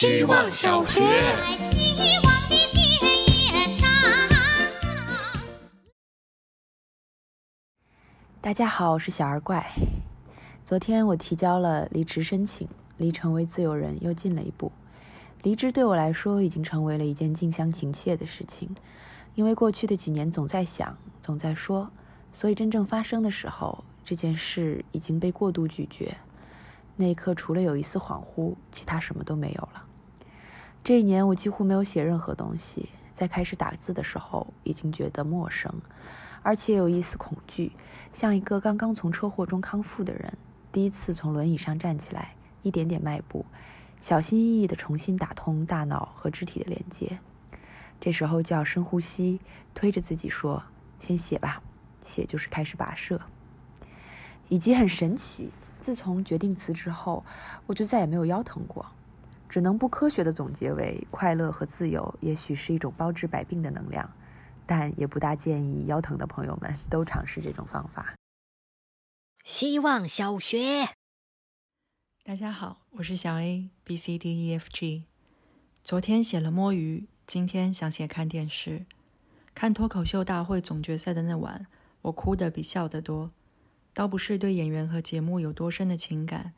希望小学。大家好，我是小二怪。昨天我提交了离职申请，离成为自由人又近了一步。离职对我来说已经成为了一件近乡情怯的事情，因为过去的几年总在想，总在说，所以真正发生的时候，这件事已经被过度拒绝。那一刻，除了有一丝恍惚，其他什么都没有了。这一年，我几乎没有写任何东西。在开始打字的时候，已经觉得陌生，而且有一丝恐惧，像一个刚刚从车祸中康复的人，第一次从轮椅上站起来，一点点迈步，小心翼翼地重新打通大脑和肢体的连接。这时候就要深呼吸，推着自己说：“先写吧，写就是开始跋涉。”以及很神奇。自从决定辞职后，我就再也没有腰疼过，只能不科学的总结为：快乐和自由也许是一种包治百病的能量，但也不大建议腰疼的朋友们都尝试这种方法。希望小学，大家好，我是小 A B C D E F G。昨天写了摸鱼，今天想写看电视。看脱口秀大会总决赛的那晚，我哭的比笑的多。倒不是对演员和节目有多深的情感，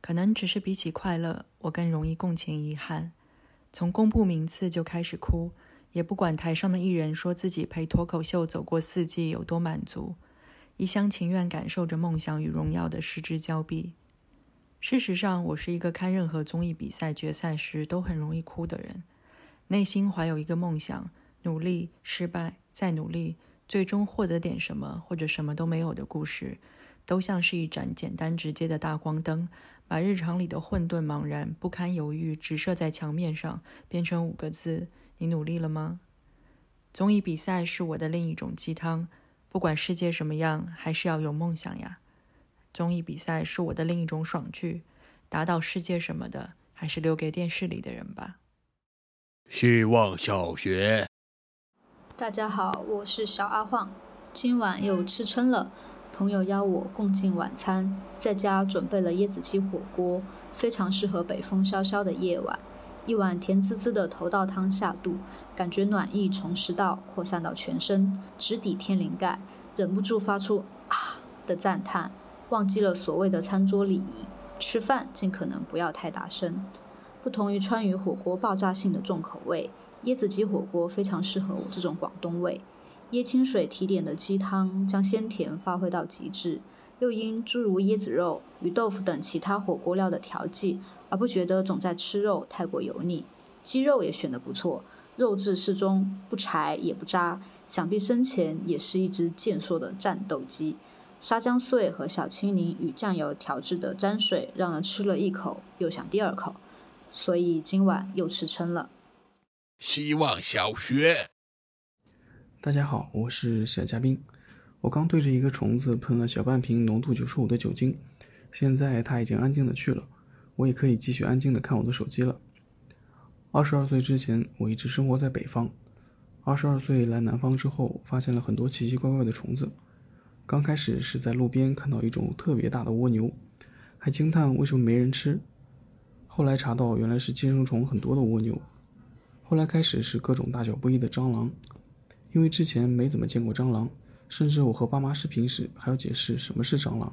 可能只是比起快乐，我更容易共情遗憾。从公布名次就开始哭，也不管台上的艺人说自己陪脱口秀走过四季有多满足，一厢情愿感受着梦想与荣耀的失之交臂。事实上，我是一个看任何综艺比赛决赛时都很容易哭的人，内心怀有一个梦想，努力、失败、再努力，最终获得点什么或者什么都没有的故事。都像是一盏简单直接的大光灯，把日常里的混沌、茫然、不堪犹豫直射在墙面上，变成五个字：你努力了吗？综艺比赛是我的另一种鸡汤，不管世界什么样，还是要有梦想呀。综艺比赛是我的另一种爽剧，打倒世界什么的，还是留给电视里的人吧。希望小学，大家好，我是小阿晃，今晚又吃撑了。朋友邀我共进晚餐，在家准备了椰子鸡火锅，非常适合北风萧萧的夜晚。一碗甜滋滋的头道汤下肚，感觉暖意从食道扩散到全身，直抵天灵盖，忍不住发出啊的赞叹。忘记了所谓的餐桌礼仪，吃饭尽可能不要太大声。不同于川渝火锅爆炸性的重口味，椰子鸡火锅非常适合我这种广东味。椰清水提点的鸡汤将鲜甜发挥到极致，又因诸如椰子肉、鱼豆腐等其他火锅料的调剂，而不觉得总在吃肉太过油腻。鸡肉也选得不错，肉质适中，不柴也不渣，想必生前也是一只健硕的战斗机。沙姜碎和小青柠与酱油调制的沾水，让人吃了一口又想第二口，所以今晚又吃撑了。希望小学。大家好，我是小嘉宾。我刚对着一个虫子喷了小半瓶浓度九十五的酒精，现在它已经安静的去了，我也可以继续安静的看我的手机了。二十二岁之前，我一直生活在北方。二十二岁来南方之后，发现了很多奇奇怪怪的虫子。刚开始是在路边看到一种特别大的蜗牛，还惊叹为什么没人吃。后来查到原来是寄生虫很多的蜗牛。后来开始是各种大小不一的蟑螂。因为之前没怎么见过蟑螂，甚至我和爸妈视频时还要解释什么是蟑螂。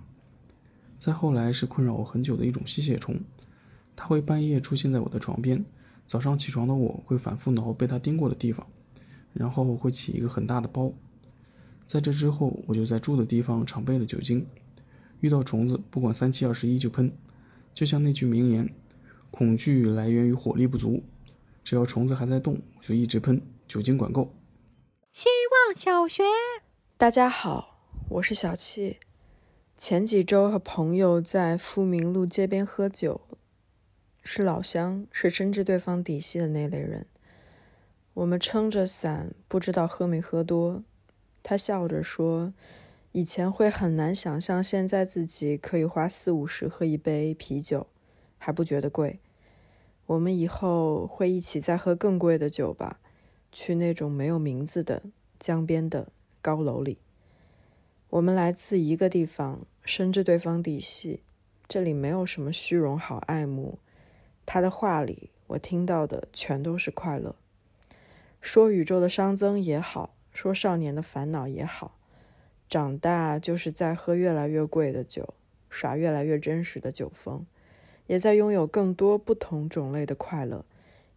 再后来是困扰我很久的一种吸血虫，它会半夜出现在我的床边，早上起床的我会反复挠被它叮过的地方，然后会起一个很大的包。在这之后，我就在住的地方常备了酒精，遇到虫子不管三七二十一就喷。就像那句名言：“恐惧来源于火力不足，只要虫子还在动，我就一直喷，酒精管够。”希望小学，大家好，我是小七。前几周和朋友在富民路街边喝酒，是老乡，是深知对方底细的那类人。我们撑着伞，不知道喝没喝多。他笑着说：“以前会很难想象，现在自己可以花四五十喝一杯啤酒，还不觉得贵。我们以后会一起再喝更贵的酒吧。”去那种没有名字的江边的高楼里。我们来自一个地方，深知对方底细。这里没有什么虚荣好爱慕。他的话里，我听到的全都是快乐。说宇宙的熵增也好，说少年的烦恼也好，长大就是在喝越来越贵的酒，耍越来越真实的酒疯，也在拥有更多不同种类的快乐，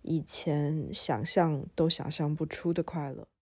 以前想象都想象不出的快乐。